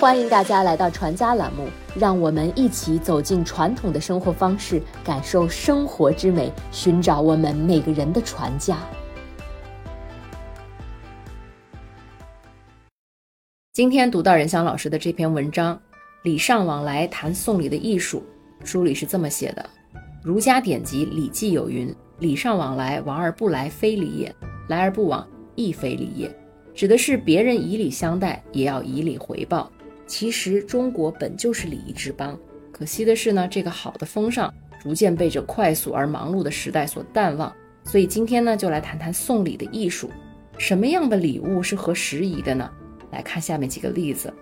欢迎大家来到传家栏目，让我们一起走进传统的生活方式，感受生活之美，寻找我们每个人的传家。今天读到任翔老师的这篇文章《礼尚往来谈送礼的艺术》，书里是这么写的：儒家典籍《礼记》有云：“礼尚往来，往而不来，非礼也；来而不往，亦非礼也。”指的是别人以礼相待，也要以礼回报。其实中国本就是礼仪之邦，可惜的是呢，这个好的风尚逐渐被这快速而忙碌的时代所淡忘。所以今天呢，就来谈谈送礼的艺术。什么样的礼物是合时宜的呢？来看下面几个例子。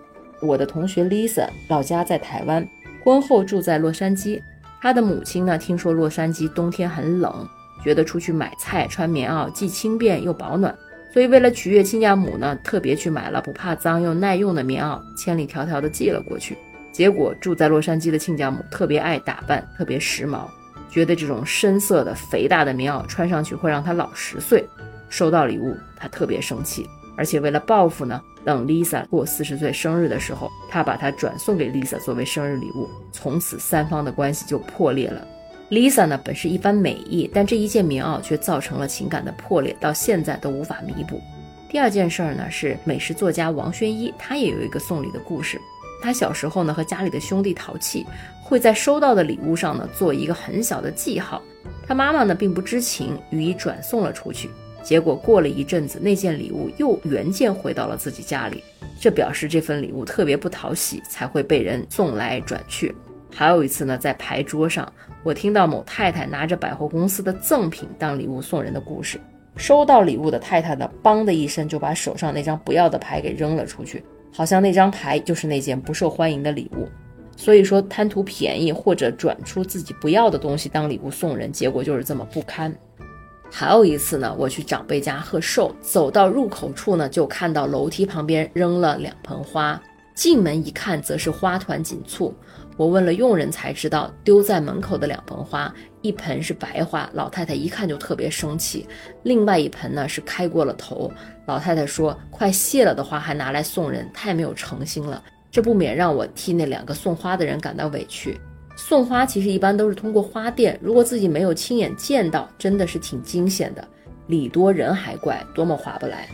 我的同学 Lisa 老家在台湾，婚后住在洛杉矶。她的母亲呢，听说洛杉矶冬天很冷，觉得出去买菜穿棉袄既轻便又保暖。所以，为了取悦亲家母呢，特别去买了不怕脏又耐用的棉袄，千里迢迢的寄了过去。结果住在洛杉矶的亲家母特别爱打扮，特别时髦，觉得这种深色的肥大的棉袄穿上去会让她老十岁。收到礼物，她特别生气，而且为了报复呢，等 Lisa 过四十岁生日的时候，她把它转送给 Lisa 作为生日礼物。从此，三方的关系就破裂了。Lisa 呢，本是一番美意，但这一件棉袄却造成了情感的破裂，到现在都无法弥补。第二件事儿呢，是美食作家王轩一，他也有一个送礼的故事。他小时候呢，和家里的兄弟淘气，会在收到的礼物上呢做一个很小的记号。他妈妈呢并不知情，予以转送了出去。结果过了一阵子，那件礼物又原件回到了自己家里，这表示这份礼物特别不讨喜，才会被人送来转去。还有一次呢，在牌桌上，我听到某太太拿着百货公司的赠品当礼物送人的故事。收到礼物的太太呢，梆的一声就把手上那张不要的牌给扔了出去，好像那张牌就是那件不受欢迎的礼物。所以说，贪图便宜或者转出自己不要的东西当礼物送人，结果就是这么不堪。还有一次呢，我去长辈家贺寿，走到入口处呢，就看到楼梯旁边扔了两盆花，进门一看，则是花团锦簇。我问了佣人才知道，丢在门口的两盆花，一盆是白花，老太太一看就特别生气；另外一盆呢是开过了头，老太太说快谢了的花还拿来送人，太没有诚心了。这不免让我替那两个送花的人感到委屈。送花其实一般都是通过花店，如果自己没有亲眼见到，真的是挺惊险的。礼多人还怪，多么划不来。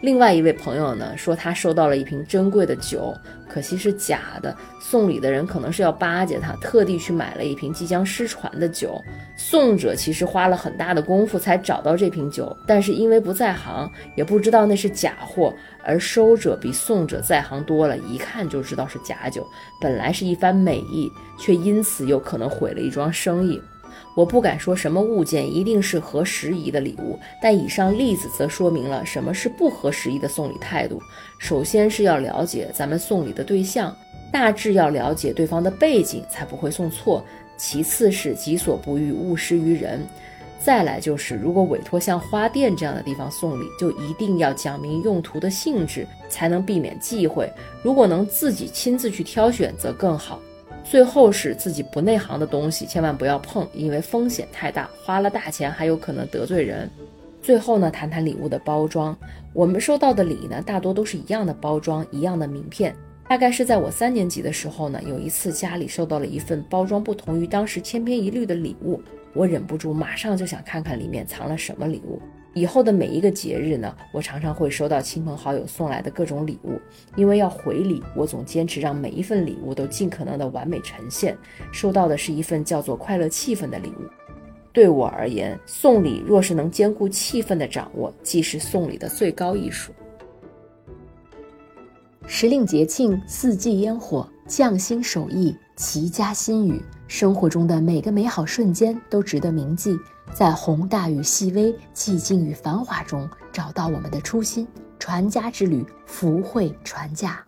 另外一位朋友呢说，他收到了一瓶珍贵的酒，可惜是假的。送礼的人可能是要巴结他，特地去买了一瓶即将失传的酒。送者其实花了很大的功夫才找到这瓶酒，但是因为不在行，也不知道那是假货。而收者比送者在行多了，一看就知道是假酒。本来是一番美意，却因此有可能毁了一桩生意。我不敢说什么物件一定是合时宜的礼物，但以上例子则说明了什么是不合时宜的送礼态度。首先是要了解咱们送礼的对象，大致要了解对方的背景，才不会送错。其次是己所不欲，勿施于人。再来就是，如果委托像花店这样的地方送礼，就一定要讲明用途的性质，才能避免忌讳。如果能自己亲自去挑选，则更好。最后是自己不内行的东西，千万不要碰，因为风险太大，花了大钱还有可能得罪人。最后呢，谈谈礼物的包装。我们收到的礼呢，大多都是一样的包装，一样的名片。大概是在我三年级的时候呢，有一次家里收到了一份包装不同于当时千篇一律的礼物，我忍不住马上就想看看里面藏了什么礼物。以后的每一个节日呢，我常常会收到亲朋好友送来的各种礼物，因为要回礼，我总坚持让每一份礼物都尽可能的完美呈现。收到的是一份叫做“快乐气氛”的礼物。对我而言，送礼若是能兼顾气氛的掌握，即是送礼的最高艺术。时令节庆，四季烟火，匠心手艺，齐家心语，生活中的每个美好瞬间都值得铭记。在宏大与细微、寂静与繁华中，找到我们的初心。传家之旅，福慧传家。